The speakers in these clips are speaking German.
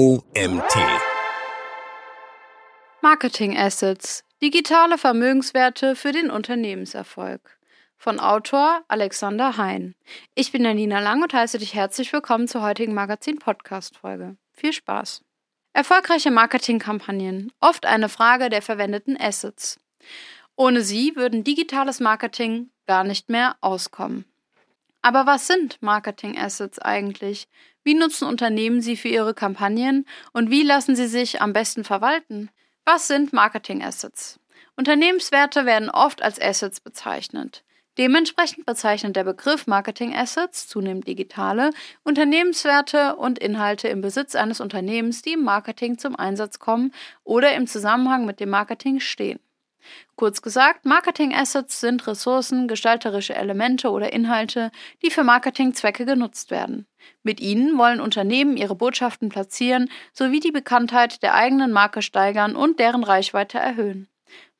OMT. Marketing Assets. Digitale Vermögenswerte für den Unternehmenserfolg. Von Autor Alexander Hein. Ich bin Janina Lang und heiße dich herzlich willkommen zur heutigen Magazin-Podcast-Folge. Viel Spaß! Erfolgreiche Marketingkampagnen. Oft eine Frage der verwendeten Assets. Ohne sie würden digitales Marketing gar nicht mehr auskommen. Aber was sind Marketing Assets eigentlich? Wie nutzen Unternehmen sie für ihre Kampagnen und wie lassen sie sich am besten verwalten? Was sind Marketing Assets? Unternehmenswerte werden oft als Assets bezeichnet. Dementsprechend bezeichnet der Begriff Marketing Assets, zunehmend digitale, Unternehmenswerte und Inhalte im Besitz eines Unternehmens, die im Marketing zum Einsatz kommen oder im Zusammenhang mit dem Marketing stehen. Kurz gesagt, Marketing Assets sind Ressourcen, gestalterische Elemente oder Inhalte, die für Marketingzwecke genutzt werden. Mit ihnen wollen Unternehmen ihre Botschaften platzieren sowie die Bekanntheit der eigenen Marke steigern und deren Reichweite erhöhen.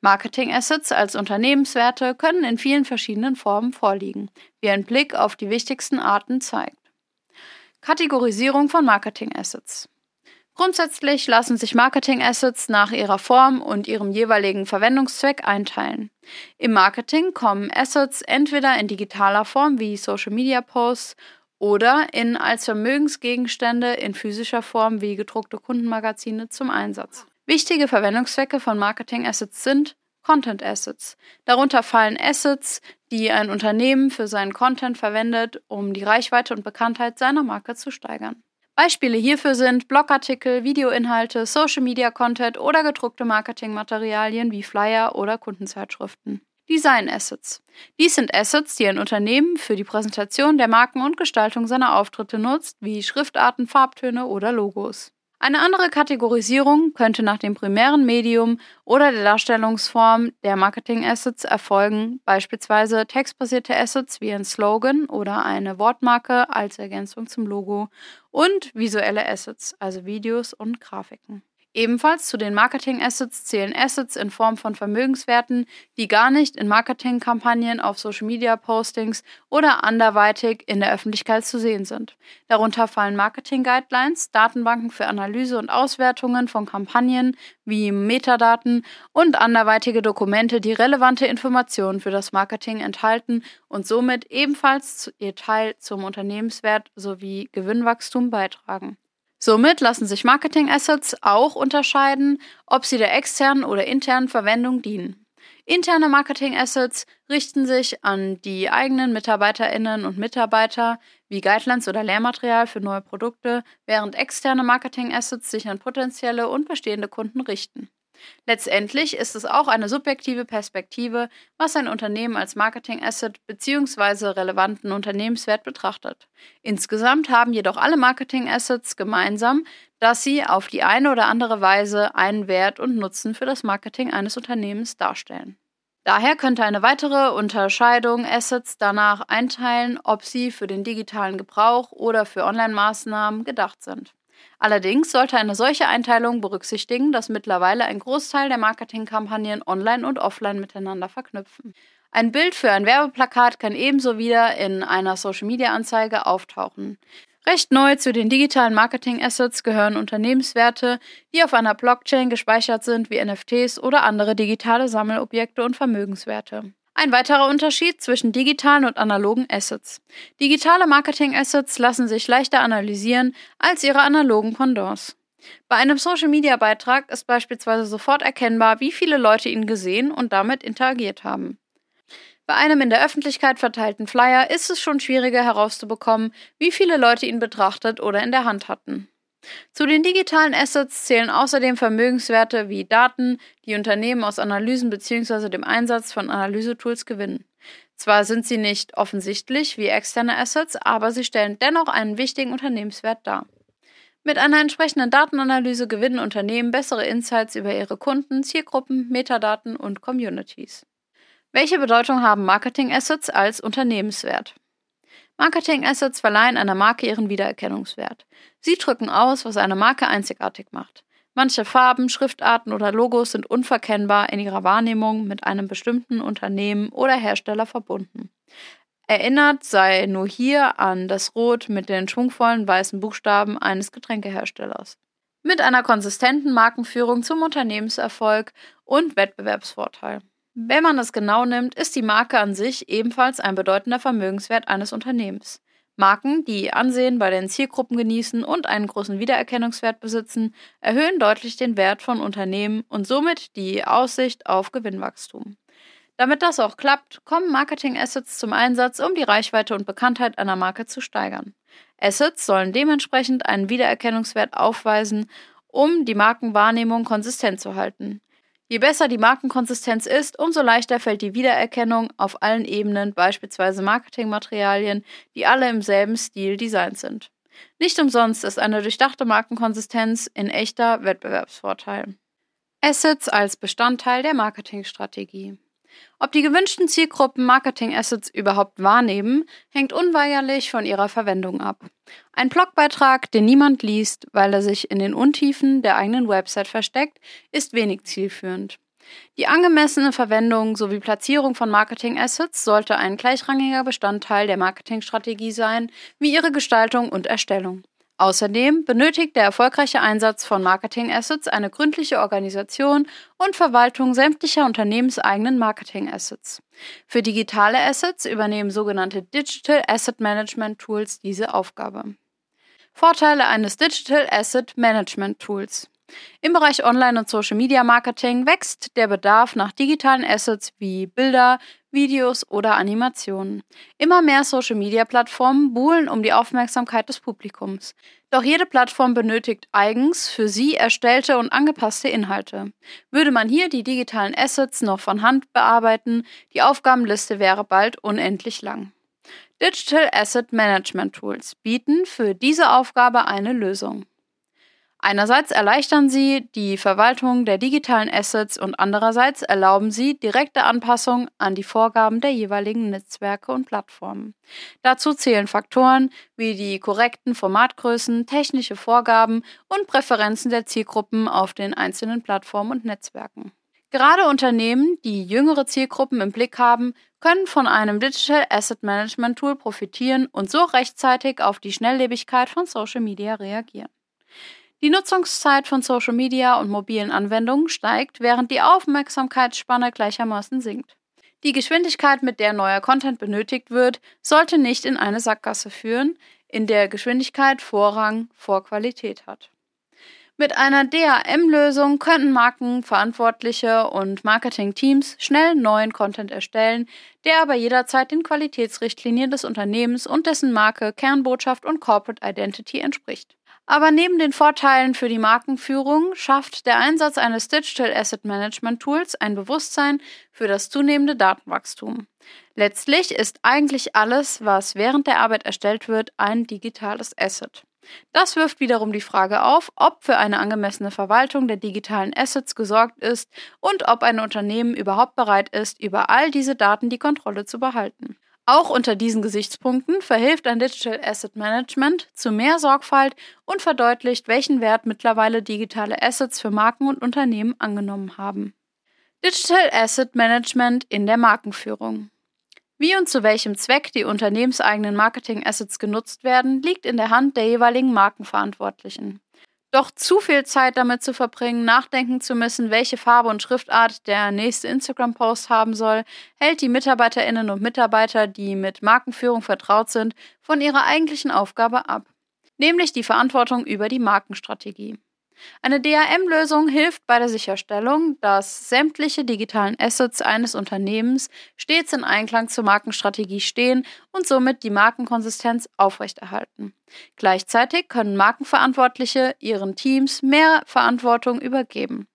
Marketing Assets als Unternehmenswerte können in vielen verschiedenen Formen vorliegen, wie ein Blick auf die wichtigsten Arten zeigt. Kategorisierung von Marketing Assets. Grundsätzlich lassen sich Marketing Assets nach ihrer Form und ihrem jeweiligen Verwendungszweck einteilen. Im Marketing kommen Assets entweder in digitaler Form wie Social Media Posts oder in als Vermögensgegenstände in physischer Form wie gedruckte Kundenmagazine zum Einsatz. Wichtige Verwendungszwecke von Marketing Assets sind Content Assets. Darunter fallen Assets, die ein Unternehmen für seinen Content verwendet, um die Reichweite und Bekanntheit seiner Marke zu steigern. Beispiele hierfür sind Blogartikel, Videoinhalte, Social Media Content oder gedruckte Marketingmaterialien wie Flyer oder Kundenzeitschriften. Design Assets. Dies sind Assets, die ein Unternehmen für die Präsentation der Marken und Gestaltung seiner Auftritte nutzt, wie Schriftarten, Farbtöne oder Logos. Eine andere Kategorisierung könnte nach dem primären Medium oder der Darstellungsform der Marketing-Assets erfolgen, beispielsweise textbasierte Assets wie ein Slogan oder eine Wortmarke als Ergänzung zum Logo und visuelle Assets, also Videos und Grafiken. Ebenfalls zu den Marketing Assets zählen Assets in Form von Vermögenswerten, die gar nicht in Marketingkampagnen, auf Social Media Postings oder anderweitig in der Öffentlichkeit zu sehen sind. Darunter fallen Marketing Guidelines, Datenbanken für Analyse und Auswertungen von Kampagnen wie Metadaten und anderweitige Dokumente, die relevante Informationen für das Marketing enthalten und somit ebenfalls ihr Teil zum Unternehmenswert sowie Gewinnwachstum beitragen. Somit lassen sich Marketing Assets auch unterscheiden, ob sie der externen oder internen Verwendung dienen. Interne Marketing Assets richten sich an die eigenen Mitarbeiterinnen und Mitarbeiter wie Guidelines oder Lehrmaterial für neue Produkte, während externe Marketing Assets sich an potenzielle und bestehende Kunden richten. Letztendlich ist es auch eine subjektive Perspektive, was ein Unternehmen als Marketing-Asset bzw. relevanten Unternehmenswert betrachtet. Insgesamt haben jedoch alle Marketing-Assets gemeinsam, dass sie auf die eine oder andere Weise einen Wert und Nutzen für das Marketing eines Unternehmens darstellen. Daher könnte eine weitere Unterscheidung Assets danach einteilen, ob sie für den digitalen Gebrauch oder für Online-Maßnahmen gedacht sind. Allerdings sollte eine solche Einteilung berücksichtigen, dass mittlerweile ein Großteil der Marketingkampagnen online und offline miteinander verknüpfen. Ein Bild für ein Werbeplakat kann ebenso wieder in einer Social-Media-Anzeige auftauchen. Recht neu zu den digitalen Marketing-Assets gehören Unternehmenswerte, die auf einer Blockchain gespeichert sind, wie NFTs oder andere digitale Sammelobjekte und Vermögenswerte. Ein weiterer Unterschied zwischen digitalen und analogen Assets. Digitale Marketing-Assets lassen sich leichter analysieren als ihre analogen Pendants. Bei einem Social-Media-Beitrag ist beispielsweise sofort erkennbar, wie viele Leute ihn gesehen und damit interagiert haben. Bei einem in der Öffentlichkeit verteilten Flyer ist es schon schwieriger herauszubekommen, wie viele Leute ihn betrachtet oder in der Hand hatten. Zu den digitalen Assets zählen außerdem Vermögenswerte wie Daten, die Unternehmen aus Analysen bzw. dem Einsatz von Analysetools gewinnen. Zwar sind sie nicht offensichtlich wie externe Assets, aber sie stellen dennoch einen wichtigen Unternehmenswert dar. Mit einer entsprechenden Datenanalyse gewinnen Unternehmen bessere Insights über ihre Kunden, Zielgruppen, Metadaten und Communities. Welche Bedeutung haben Marketing Assets als Unternehmenswert? Marketing Assets verleihen einer Marke ihren Wiedererkennungswert. Sie drücken aus, was eine Marke einzigartig macht. Manche Farben, Schriftarten oder Logos sind unverkennbar in ihrer Wahrnehmung mit einem bestimmten Unternehmen oder Hersteller verbunden. Erinnert sei nur hier an das Rot mit den schwungvollen weißen Buchstaben eines Getränkeherstellers. mit einer konsistenten Markenführung zum Unternehmenserfolg und Wettbewerbsvorteil. Wenn man es genau nimmt, ist die Marke an sich ebenfalls ein bedeutender Vermögenswert eines Unternehmens. Marken, die Ansehen bei den Zielgruppen genießen und einen großen Wiedererkennungswert besitzen, erhöhen deutlich den Wert von Unternehmen und somit die Aussicht auf Gewinnwachstum. Damit das auch klappt, kommen Marketing-Assets zum Einsatz, um die Reichweite und Bekanntheit einer Marke zu steigern. Assets sollen dementsprechend einen Wiedererkennungswert aufweisen, um die Markenwahrnehmung konsistent zu halten. Je besser die Markenkonsistenz ist, umso leichter fällt die Wiedererkennung auf allen Ebenen, beispielsweise Marketingmaterialien, die alle im selben Stil designt sind. Nicht umsonst ist eine durchdachte Markenkonsistenz in echter Wettbewerbsvorteil. Assets als Bestandteil der Marketingstrategie. Ob die gewünschten Zielgruppen Marketing-Assets überhaupt wahrnehmen, hängt unweigerlich von ihrer Verwendung ab. Ein Blogbeitrag, den niemand liest, weil er sich in den Untiefen der eigenen Website versteckt, ist wenig zielführend. Die angemessene Verwendung sowie Platzierung von Marketing-Assets sollte ein gleichrangiger Bestandteil der Marketingstrategie sein, wie ihre Gestaltung und Erstellung. Außerdem benötigt der erfolgreiche Einsatz von Marketing-Assets eine gründliche Organisation und Verwaltung sämtlicher unternehmenseigenen Marketing-Assets. Für digitale Assets übernehmen sogenannte Digital Asset Management Tools diese Aufgabe. Vorteile eines Digital Asset Management Tools. Im Bereich Online- und Social-Media-Marketing wächst der Bedarf nach digitalen Assets wie Bilder, Videos oder Animationen. Immer mehr Social-Media-Plattformen buhlen um die Aufmerksamkeit des Publikums. Doch jede Plattform benötigt eigens für sie erstellte und angepasste Inhalte. Würde man hier die digitalen Assets noch von Hand bearbeiten, die Aufgabenliste wäre bald unendlich lang. Digital Asset Management Tools bieten für diese Aufgabe eine Lösung. Einerseits erleichtern sie die Verwaltung der digitalen Assets und andererseits erlauben sie direkte Anpassung an die Vorgaben der jeweiligen Netzwerke und Plattformen. Dazu zählen Faktoren wie die korrekten Formatgrößen, technische Vorgaben und Präferenzen der Zielgruppen auf den einzelnen Plattformen und Netzwerken. Gerade Unternehmen, die jüngere Zielgruppen im Blick haben, können von einem Digital Asset Management Tool profitieren und so rechtzeitig auf die Schnelllebigkeit von Social Media reagieren. Die Nutzungszeit von Social Media und mobilen Anwendungen steigt, während die Aufmerksamkeitsspanne gleichermaßen sinkt. Die Geschwindigkeit, mit der neuer Content benötigt wird, sollte nicht in eine Sackgasse führen, in der Geschwindigkeit Vorrang vor Qualität hat. Mit einer DAM-Lösung könnten Markenverantwortliche und Marketingteams schnell neuen Content erstellen, der aber jederzeit den Qualitätsrichtlinien des Unternehmens und dessen Marke, Kernbotschaft und Corporate Identity entspricht. Aber neben den Vorteilen für die Markenführung schafft der Einsatz eines Digital Asset Management Tools ein Bewusstsein für das zunehmende Datenwachstum. Letztlich ist eigentlich alles, was während der Arbeit erstellt wird, ein digitales Asset. Das wirft wiederum die Frage auf, ob für eine angemessene Verwaltung der digitalen Assets gesorgt ist und ob ein Unternehmen überhaupt bereit ist, über all diese Daten die Kontrolle zu behalten. Auch unter diesen Gesichtspunkten verhilft ein Digital Asset Management zu mehr Sorgfalt und verdeutlicht, welchen Wert mittlerweile digitale Assets für Marken und Unternehmen angenommen haben. Digital Asset Management in der Markenführung. Wie und zu welchem Zweck die unternehmenseigenen Marketing-Assets genutzt werden, liegt in der Hand der jeweiligen Markenverantwortlichen. Doch zu viel Zeit damit zu verbringen, nachdenken zu müssen, welche Farbe und Schriftart der nächste Instagram-Post haben soll, hält die Mitarbeiterinnen und Mitarbeiter, die mit Markenführung vertraut sind, von ihrer eigentlichen Aufgabe ab, nämlich die Verantwortung über die Markenstrategie. Eine DRM-Lösung hilft bei der Sicherstellung, dass sämtliche digitalen Assets eines Unternehmens stets in Einklang zur Markenstrategie stehen und somit die Markenkonsistenz aufrechterhalten. Gleichzeitig können Markenverantwortliche ihren Teams mehr Verantwortung übergeben.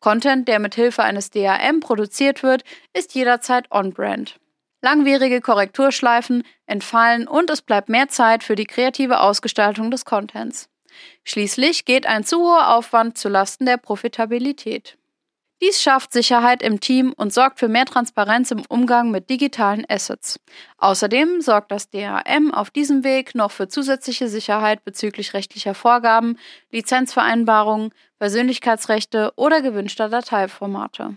Content, der mit Hilfe eines DRM produziert wird, ist jederzeit on-brand. Langwierige Korrekturschleifen entfallen und es bleibt mehr Zeit für die kreative Ausgestaltung des Contents. Schließlich geht ein zu hoher Aufwand zulasten der Profitabilität. Dies schafft Sicherheit im Team und sorgt für mehr Transparenz im Umgang mit digitalen Assets. Außerdem sorgt das DRM auf diesem Weg noch für zusätzliche Sicherheit bezüglich rechtlicher Vorgaben, Lizenzvereinbarungen, Persönlichkeitsrechte oder gewünschter Dateiformate.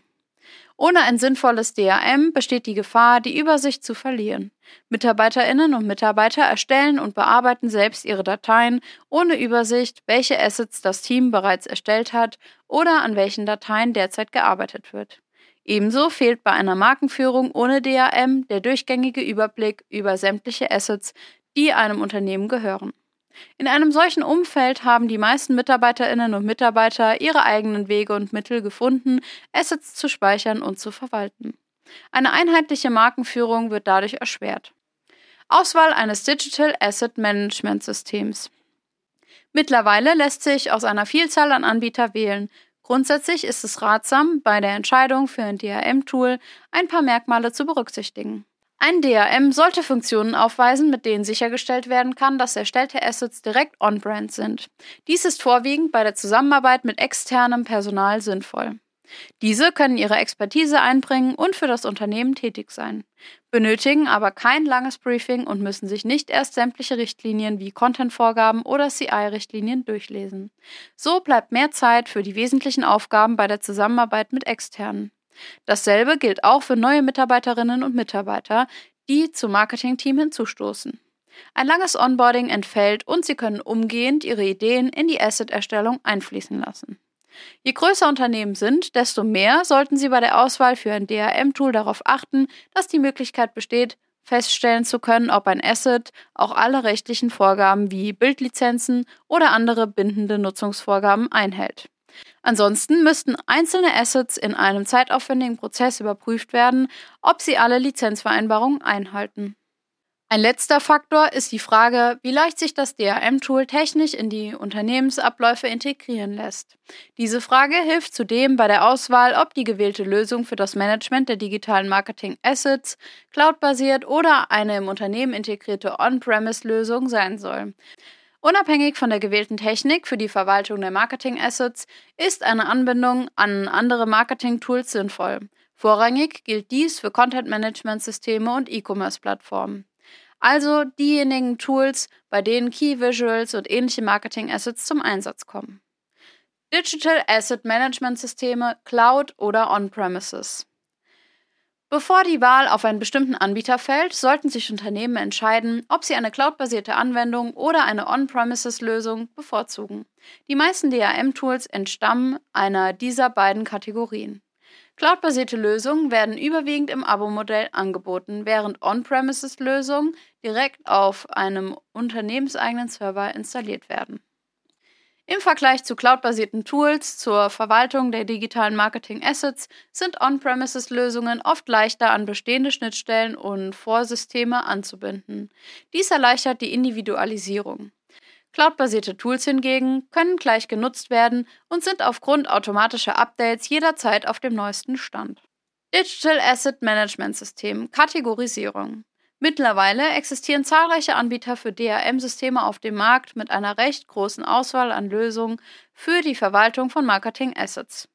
Ohne ein sinnvolles DRM besteht die Gefahr, die Übersicht zu verlieren. Mitarbeiterinnen und Mitarbeiter erstellen und bearbeiten selbst ihre Dateien ohne Übersicht, welche Assets das Team bereits erstellt hat oder an welchen Dateien derzeit gearbeitet wird. Ebenso fehlt bei einer Markenführung ohne DRM der durchgängige Überblick über sämtliche Assets, die einem Unternehmen gehören. In einem solchen Umfeld haben die meisten Mitarbeiterinnen und Mitarbeiter ihre eigenen Wege und Mittel gefunden, Assets zu speichern und zu verwalten. Eine einheitliche Markenführung wird dadurch erschwert. Auswahl eines Digital Asset Management Systems. Mittlerweile lässt sich aus einer Vielzahl an Anbieter wählen. Grundsätzlich ist es ratsam, bei der Entscheidung für ein DRM-Tool ein paar Merkmale zu berücksichtigen. Ein DRM sollte Funktionen aufweisen, mit denen sichergestellt werden kann, dass erstellte Assets direkt on-brand sind. Dies ist vorwiegend bei der Zusammenarbeit mit externem Personal sinnvoll. Diese können ihre Expertise einbringen und für das Unternehmen tätig sein, benötigen aber kein langes Briefing und müssen sich nicht erst sämtliche Richtlinien wie Content-Vorgaben oder CI-Richtlinien durchlesen. So bleibt mehr Zeit für die wesentlichen Aufgaben bei der Zusammenarbeit mit externen. Dasselbe gilt auch für neue Mitarbeiterinnen und Mitarbeiter, die zum Marketingteam hinzustoßen. Ein langes Onboarding entfällt und sie können umgehend ihre Ideen in die Asset-Erstellung einfließen lassen. Je größer Unternehmen sind, desto mehr sollten Sie bei der Auswahl für ein DRM-Tool darauf achten, dass die Möglichkeit besteht, feststellen zu können, ob ein Asset auch alle rechtlichen Vorgaben wie Bildlizenzen oder andere bindende Nutzungsvorgaben einhält. Ansonsten müssten einzelne Assets in einem zeitaufwendigen Prozess überprüft werden, ob sie alle Lizenzvereinbarungen einhalten. Ein letzter Faktor ist die Frage, wie leicht sich das DRM-Tool technisch in die Unternehmensabläufe integrieren lässt. Diese Frage hilft zudem bei der Auswahl, ob die gewählte Lösung für das Management der digitalen Marketing-Assets cloudbasiert oder eine im Unternehmen integrierte On-Premise-Lösung sein soll. Unabhängig von der gewählten Technik für die Verwaltung der Marketing-Assets ist eine Anbindung an andere Marketing-Tools sinnvoll. Vorrangig gilt dies für Content-Management-Systeme und E-Commerce-Plattformen. Also diejenigen Tools, bei denen Key Visuals und ähnliche Marketing-Assets zum Einsatz kommen. Digital Asset Management Systeme, Cloud oder On-Premises. Bevor die Wahl auf einen bestimmten Anbieter fällt, sollten sich Unternehmen entscheiden, ob sie eine cloudbasierte Anwendung oder eine On-Premises-Lösung bevorzugen. Die meisten DRM-Tools entstammen einer dieser beiden Kategorien. Cloud-basierte Lösungen werden überwiegend im Abo-Modell angeboten, während On-Premises-Lösungen direkt auf einem unternehmenseigenen Server installiert werden. Im Vergleich zu cloud-basierten Tools zur Verwaltung der digitalen Marketing-Assets sind On-Premises-Lösungen oft leichter an bestehende Schnittstellen und Vorsysteme anzubinden. Dies erleichtert die Individualisierung. Cloud-basierte Tools hingegen können gleich genutzt werden und sind aufgrund automatischer Updates jederzeit auf dem neuesten Stand. Digital Asset Management System Kategorisierung Mittlerweile existieren zahlreiche Anbieter für DRM-Systeme auf dem Markt mit einer recht großen Auswahl an Lösungen für die Verwaltung von Marketing-Assets.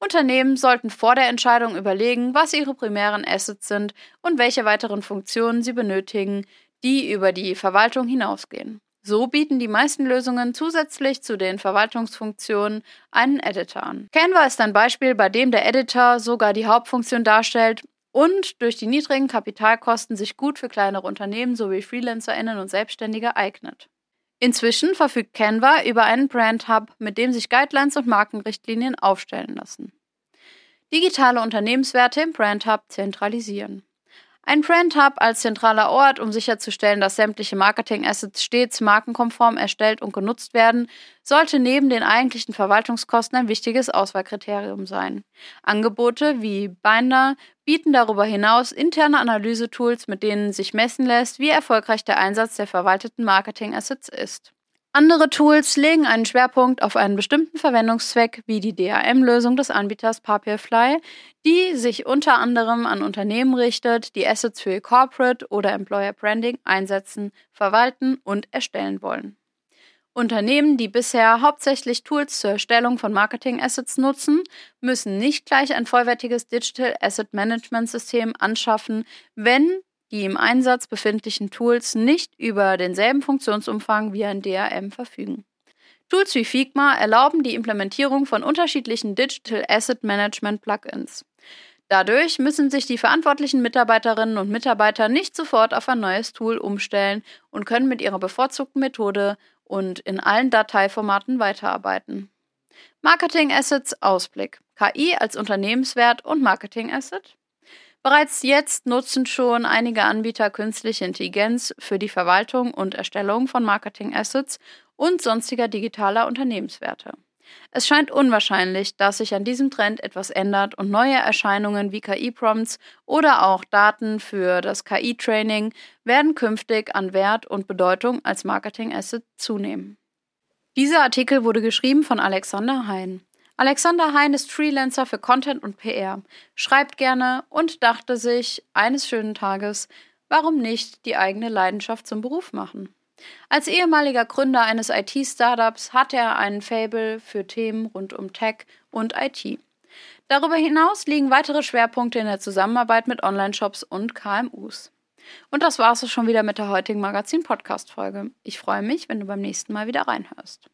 Unternehmen sollten vor der Entscheidung überlegen, was ihre primären Assets sind und welche weiteren Funktionen sie benötigen, die über die Verwaltung hinausgehen. So bieten die meisten Lösungen zusätzlich zu den Verwaltungsfunktionen einen Editor an. Canva ist ein Beispiel, bei dem der Editor sogar die Hauptfunktion darstellt und durch die niedrigen Kapitalkosten sich gut für kleinere Unternehmen sowie FreelancerInnen und Selbstständige eignet. Inzwischen verfügt Canva über einen Brand Hub, mit dem sich Guidelines und Markenrichtlinien aufstellen lassen. Digitale Unternehmenswerte im Brand Hub zentralisieren. Ein Brand Hub als zentraler Ort, um sicherzustellen, dass sämtliche Marketing-Assets stets markenkonform erstellt und genutzt werden, sollte neben den eigentlichen Verwaltungskosten ein wichtiges Auswahlkriterium sein. Angebote wie Binder bieten darüber hinaus interne Analysetools, mit denen sich messen lässt, wie erfolgreich der Einsatz der verwalteten Marketing-Assets ist. Andere Tools legen einen Schwerpunkt auf einen bestimmten Verwendungszweck, wie die DRM-Lösung des Anbieters Papierfly, die sich unter anderem an Unternehmen richtet, die Assets für ihr Corporate oder Employer Branding einsetzen, verwalten und erstellen wollen. Unternehmen, die bisher hauptsächlich Tools zur Erstellung von Marketing-Assets nutzen, müssen nicht gleich ein vollwertiges Digital Asset Management System anschaffen, wenn die im Einsatz befindlichen Tools nicht über denselben Funktionsumfang wie ein DRM verfügen. Tools wie Figma erlauben die Implementierung von unterschiedlichen Digital Asset Management Plugins. Dadurch müssen sich die verantwortlichen Mitarbeiterinnen und Mitarbeiter nicht sofort auf ein neues Tool umstellen und können mit ihrer bevorzugten Methode und in allen Dateiformaten weiterarbeiten. Marketing Assets Ausblick. KI als Unternehmenswert und Marketing Asset. Bereits jetzt nutzen schon einige Anbieter künstliche Intelligenz für die Verwaltung und Erstellung von Marketing Assets und sonstiger digitaler Unternehmenswerte. Es scheint unwahrscheinlich, dass sich an diesem Trend etwas ändert und neue Erscheinungen wie KI-Prompts oder auch Daten für das KI-Training werden künftig an Wert und Bedeutung als Marketing-Asset zunehmen. Dieser Artikel wurde geschrieben von Alexander Hein. Alexander Hein ist Freelancer für Content und PR, schreibt gerne und dachte sich eines schönen Tages, warum nicht die eigene Leidenschaft zum Beruf machen? Als ehemaliger Gründer eines IT-Startups hat er einen Fable für Themen rund um Tech und IT. Darüber hinaus liegen weitere Schwerpunkte in der Zusammenarbeit mit Online-Shops und KMUs. Und das war es schon wieder mit der heutigen Magazin-Podcast-Folge. Ich freue mich, wenn du beim nächsten Mal wieder reinhörst.